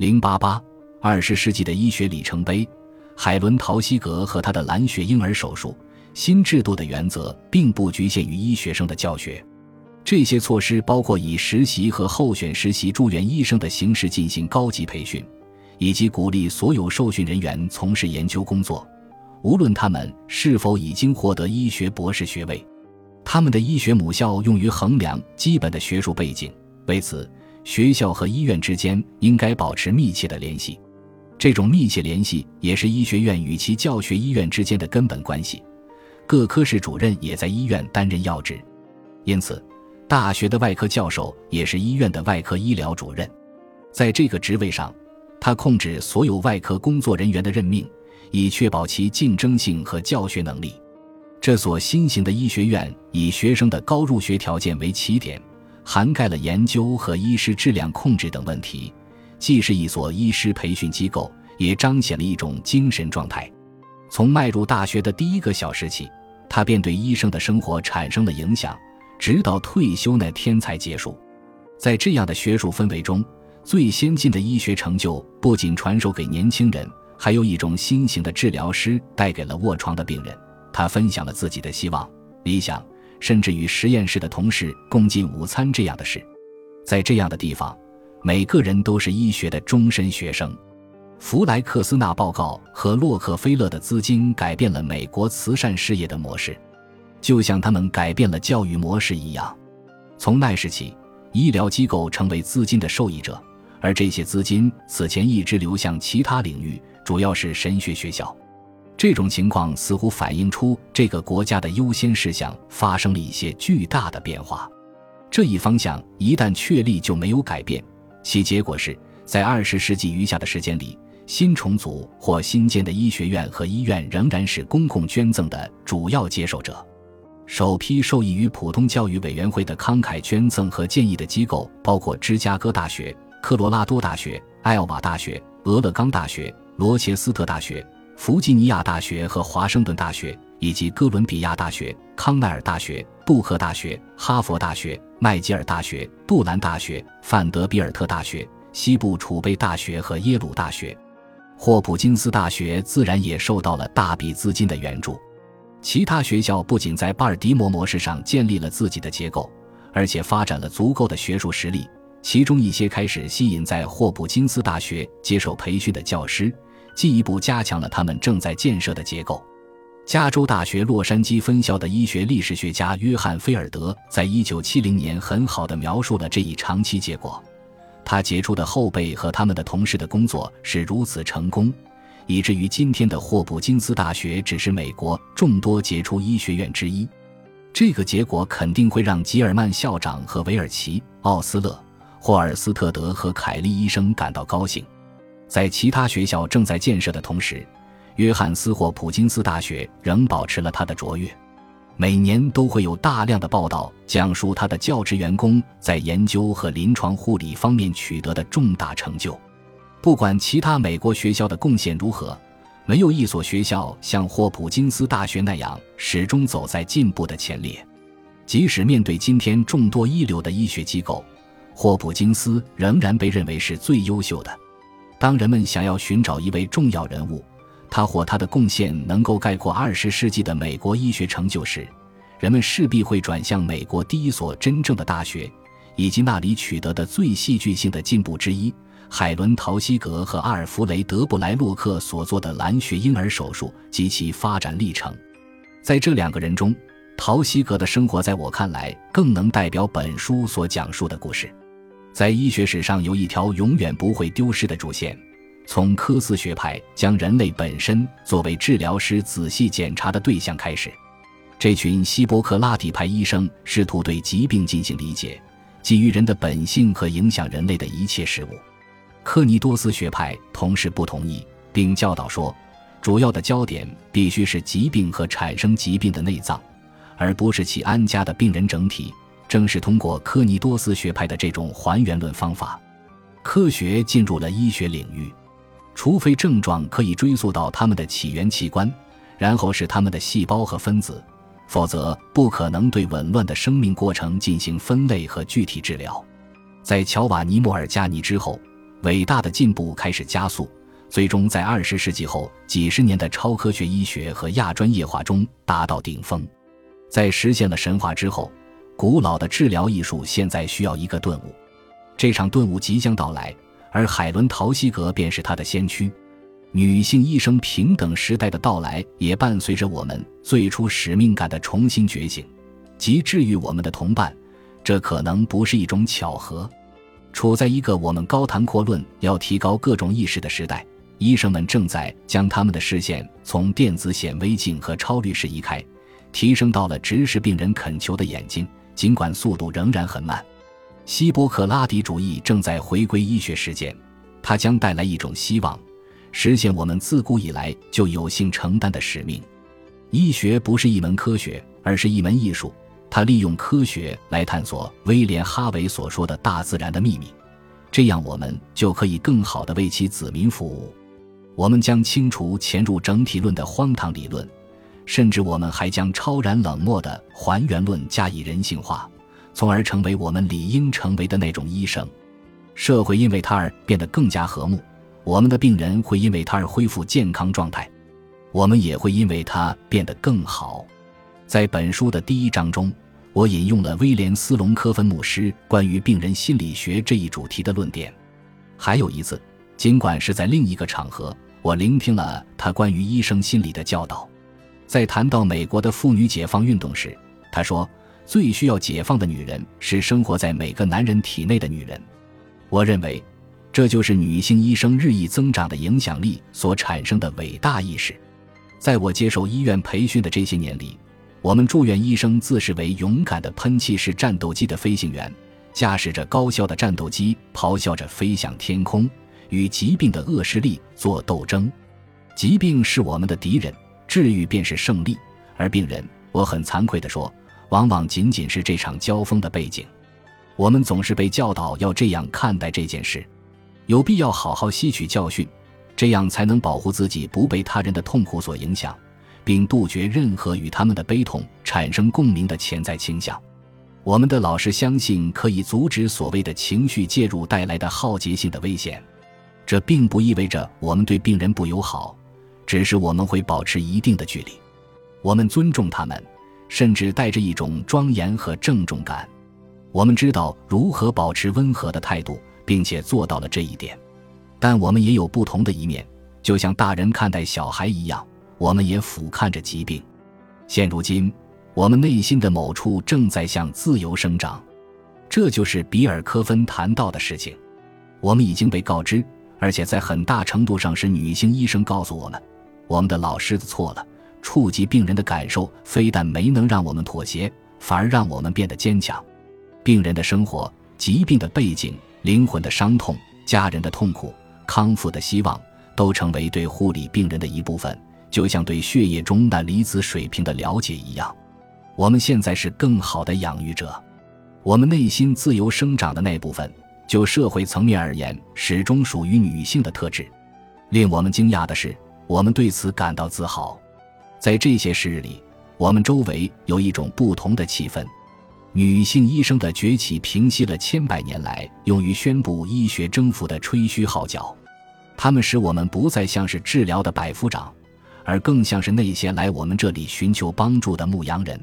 零八八，二十世纪的医学里程碑。海伦·陶希格和他的蓝血婴儿手术。新制度的原则并不局限于医学生的教学，这些措施包括以实习和候选实习住院医生的形式进行高级培训，以及鼓励所有受训人员从事研究工作，无论他们是否已经获得医学博士学位。他们的医学母校用于衡量基本的学术背景，为此，学校和医院之间应该保持密切的联系。这种密切联系也是医学院与其教学医院之间的根本关系。各科室主任也在医院担任要职，因此，大学的外科教授也是医院的外科医疗主任。在这个职位上，他控制所有外科工作人员的任命，以确保其竞争性和教学能力。这所新型的医学院以学生的高入学条件为起点，涵盖了研究和医师质量控制等问题，既是一所医师培训机构，也彰显了一种精神状态。从迈入大学的第一个小时起。他便对医生的生活产生了影响，直到退休那天才结束。在这样的学术氛围中，最先进的医学成就不仅传授给年轻人，还有一种新型的治疗师带给了卧床的病人。他分享了自己的希望、理想，甚至与实验室的同事共进午餐这样的事。在这样的地方，每个人都是医学的终身学生。弗莱克斯纳报告和洛克菲勒的资金改变了美国慈善事业的模式，就像他们改变了教育模式一样。从那时起，医疗机构成为资金的受益者，而这些资金此前一直流向其他领域，主要是神学学校。这种情况似乎反映出这个国家的优先事项发生了一些巨大的变化。这一方向一旦确立，就没有改变。其结果是在二十世纪余下的时间里。新重组或新建的医学院和医院仍然是公共捐赠的主要接受者。首批受益于普通教育委员会的慷慨捐赠和建议的机构包括芝加哥大学、科罗拉多大学、艾奥瓦大学、俄勒冈大学、罗切斯特大学、弗吉尼亚大学和华盛顿大学，以及哥伦比亚大学、康奈尔大学、杜克大学、哈佛大学、麦吉尔大学、杜兰大学、范德比尔特大学、西部储备大学和耶鲁大学。霍普金斯大学自然也受到了大笔资金的援助。其他学校不仅在巴尔的摩模式上建立了自己的结构，而且发展了足够的学术实力。其中一些开始吸引在霍普金斯大学接受培训的教师，进一步加强了他们正在建设的结构。加州大学洛杉矶分校的医学历史学家约翰菲尔德在一九七零年很好的描述了这一长期结果。他杰出的后辈和他们的同事的工作是如此成功，以至于今天的霍普金斯大学只是美国众多杰出医学院之一。这个结果肯定会让吉尔曼校长和韦尔奇、奥斯勒、霍尔斯特德和凯利医生感到高兴。在其他学校正在建设的同时，约翰斯霍普金斯大学仍保持了它的卓越。每年都会有大量的报道讲述他的教职员工在研究和临床护理方面取得的重大成就。不管其他美国学校的贡献如何，没有一所学校像霍普金斯大学那样始终走在进步的前列。即使面对今天众多一流的医学机构，霍普金斯仍然被认为是最优秀的。当人们想要寻找一位重要人物，他或他的贡献能够概括二十世纪的美国医学成就时，人们势必会转向美国第一所真正的大学，以及那里取得的最戏剧性的进步之一——海伦·陶希格和阿尔弗雷德·布莱洛克所做的蓝血婴儿手术及其发展历程。在这两个人中，陶希格的生活在我看来更能代表本书所讲述的故事。在医学史上，有一条永远不会丢失的主线。从科斯学派将人类本身作为治疗师仔细检查的对象开始，这群希波克拉底派医生试图对疾病进行理解，基于人的本性和影响人类的一切事物。科尼多斯学派同时不同意，并教导说，主要的焦点必须是疾病和产生疾病的内脏，而不是其安家的病人整体。正是通过科尼多斯学派的这种还原论方法，科学进入了医学领域。除非症状可以追溯到他们的起源器官，然后是他们的细胞和分子，否则不可能对紊乱的生命过程进行分类和具体治疗。在乔瓦尼·莫尔加尼之后，伟大的进步开始加速，最终在二十世纪后几十年的超科学医学和亚专业化中达到顶峰。在实现了神话之后，古老的治疗艺术现在需要一个顿悟。这场顿悟即将到来，而海伦·陶希格便是他的先驱。女性医生平等时代的到来，也伴随着我们最初使命感的重新觉醒，即治愈我们的同伴。这可能不是一种巧合。处在一个我们高谈阔论要提高各种意识的时代，医生们正在将他们的视线从电子显微镜和超滤式移开，提升到了直视病人恳求的眼睛，尽管速度仍然很慢。希波克拉底主义正在回归医学实践，它将带来一种希望，实现我们自古以来就有幸承担的使命。医学不是一门科学，而是一门艺术。它利用科学来探索威廉·哈维所说的大自然的秘密，这样我们就可以更好地为其子民服务。我们将清除潜入整体论的荒唐理论，甚至我们还将超然冷漠的还原论加以人性化。从而成为我们理应成为的那种医生，社会因为他而变得更加和睦，我们的病人会因为他而恢复健康状态，我们也会因为他变得更好。在本书的第一章中，我引用了威廉斯隆科芬牧师关于病人心理学这一主题的论点。还有一次，尽管是在另一个场合，我聆听了他关于医生心理的教导。在谈到美国的妇女解放运动时，他说。最需要解放的女人是生活在每个男人体内的女人。我认为，这就是女性医生日益增长的影响力所产生的伟大意识。在我接受医院培训的这些年里，我们住院医生自视为勇敢的喷气式战斗机的飞行员，驾驶着高效的战斗机，咆哮着飞向天空，与疾病的恶势力做斗争。疾病是我们的敌人，治愈便是胜利。而病人，我很惭愧地说。往往仅仅是这场交锋的背景，我们总是被教导要这样看待这件事，有必要好好吸取教训，这样才能保护自己不被他人的痛苦所影响，并杜绝任何与他们的悲痛产生共鸣的潜在倾向。我们的老师相信可以阻止所谓的情绪介入带来的浩劫性的危险，这并不意味着我们对病人不友好，只是我们会保持一定的距离，我们尊重他们。甚至带着一种庄严和郑重感。我们知道如何保持温和的态度，并且做到了这一点。但我们也有不同的一面，就像大人看待小孩一样，我们也俯瞰着疾病。现如今，我们内心的某处正在向自由生长。这就是比尔·科芬谈到的事情。我们已经被告知，而且在很大程度上是女性医生告诉我们，我们的老师错了。触及病人的感受，非但没能让我们妥协，反而让我们变得坚强。病人的生活、疾病的背景、灵魂的伤痛、家人的痛苦、康复的希望，都成为对护理病人的一部分，就像对血液中钠离子水平的了解一样。我们现在是更好的养育者。我们内心自由生长的那部分，就社会层面而言，始终属于女性的特质。令我们惊讶的是，我们对此感到自豪。在这些时日里，我们周围有一种不同的气氛。女性医生的崛起平息了千百年来用于宣布医学征服的吹嘘号角。他们使我们不再像是治疗的百夫长，而更像是那些来我们这里寻求帮助的牧羊人。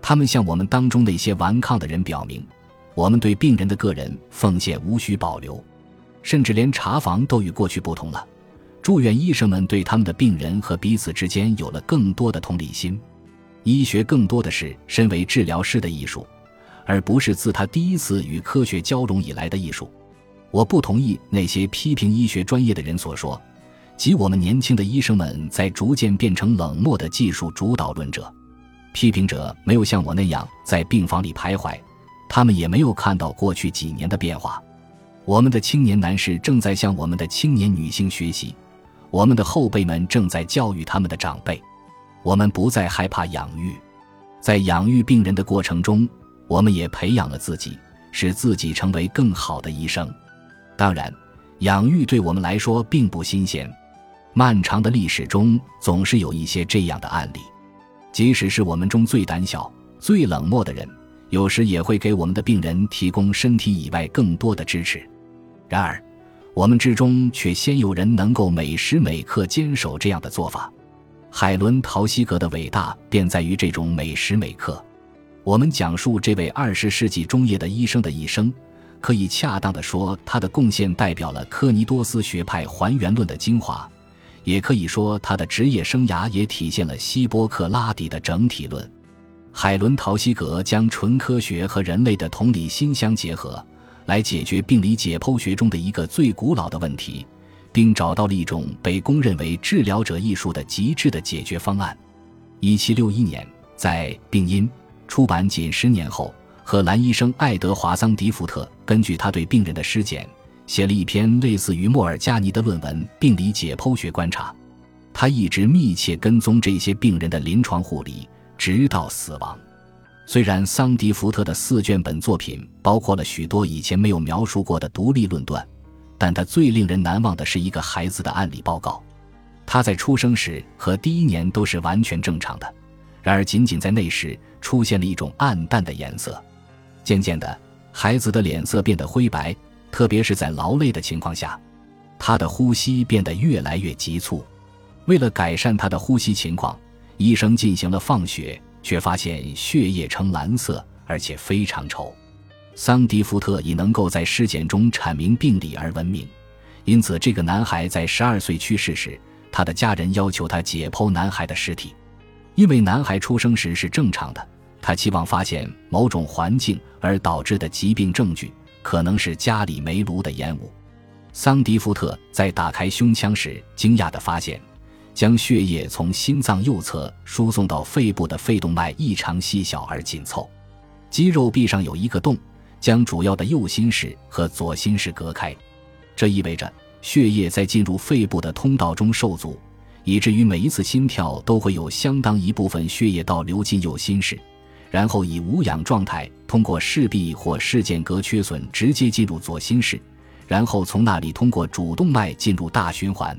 他们向我们当中那些顽抗的人表明，我们对病人的个人奉献无需保留，甚至连查房都与过去不同了。住院医生们对他们的病人和彼此之间有了更多的同理心。医学更多的是身为治疗师的艺术，而不是自他第一次与科学交融以来的艺术。我不同意那些批评医学专业的人所说，即我们年轻的医生们在逐渐变成冷漠的技术主导论者。批评者没有像我那样在病房里徘徊，他们也没有看到过去几年的变化。我们的青年男士正在向我们的青年女性学习。我们的后辈们正在教育他们的长辈，我们不再害怕养育，在养育病人的过程中，我们也培养了自己，使自己成为更好的医生。当然，养育对我们来说并不新鲜，漫长的历史中总是有一些这样的案例。即使是我们中最胆小、最冷漠的人，有时也会给我们的病人提供身体以外更多的支持。然而，我们之中却鲜有人能够每时每刻坚守这样的做法。海伦·陶希格的伟大便在于这种每时每刻。我们讲述这位二十世纪中叶的医生的一生，可以恰当地说，他的贡献代表了科尼多斯学派还原论的精华，也可以说他的职业生涯也体现了希波克拉底的整体论。海伦·陶希格将纯科学和人类的同理心相结合，来解决病理解剖学中的一个最古老的问题，并找到了一种被公认为治疗者艺术的极致的解决方案。一七六一年，在《病因》出版仅十年后，荷兰医生爱德华·桑迪福特根据他对病人的尸检，写了一篇类似于莫尔加尼的论文《病理解剖学观察》。他一直密切跟踪这些病人的临床护理。直到死亡。虽然桑迪福特的四卷本作品包括了许多以前没有描述过的独立论断，但他最令人难忘的是一个孩子的案例报告。他在出生时和第一年都是完全正常的，然而仅仅在那时出现了一种暗淡的颜色。渐渐的，孩子的脸色变得灰白，特别是在劳累的情况下，他的呼吸变得越来越急促。为了改善他的呼吸情况。医生进行了放血，却发现血液呈蓝色，而且非常稠。桑迪福特以能够在尸检中阐明病理而闻名，因此这个男孩在十二岁去世时，他的家人要求他解剖男孩的尸体。因为男孩出生时是正常的，他期望发现某种环境而导致的疾病证据，可能是家里煤炉的烟雾。桑迪福特在打开胸腔时，惊讶地发现。将血液从心脏右侧输送到肺部的肺动脉异常细小而紧凑，肌肉壁上有一个洞，将主要的右心室和左心室隔开。这意味着血液在进入肺部的通道中受阻，以至于每一次心跳都会有相当一部分血液倒流进右心室，然后以无氧状态通过室壁或室间隔缺损直接进入左心室，然后从那里通过主动脉进入大循环。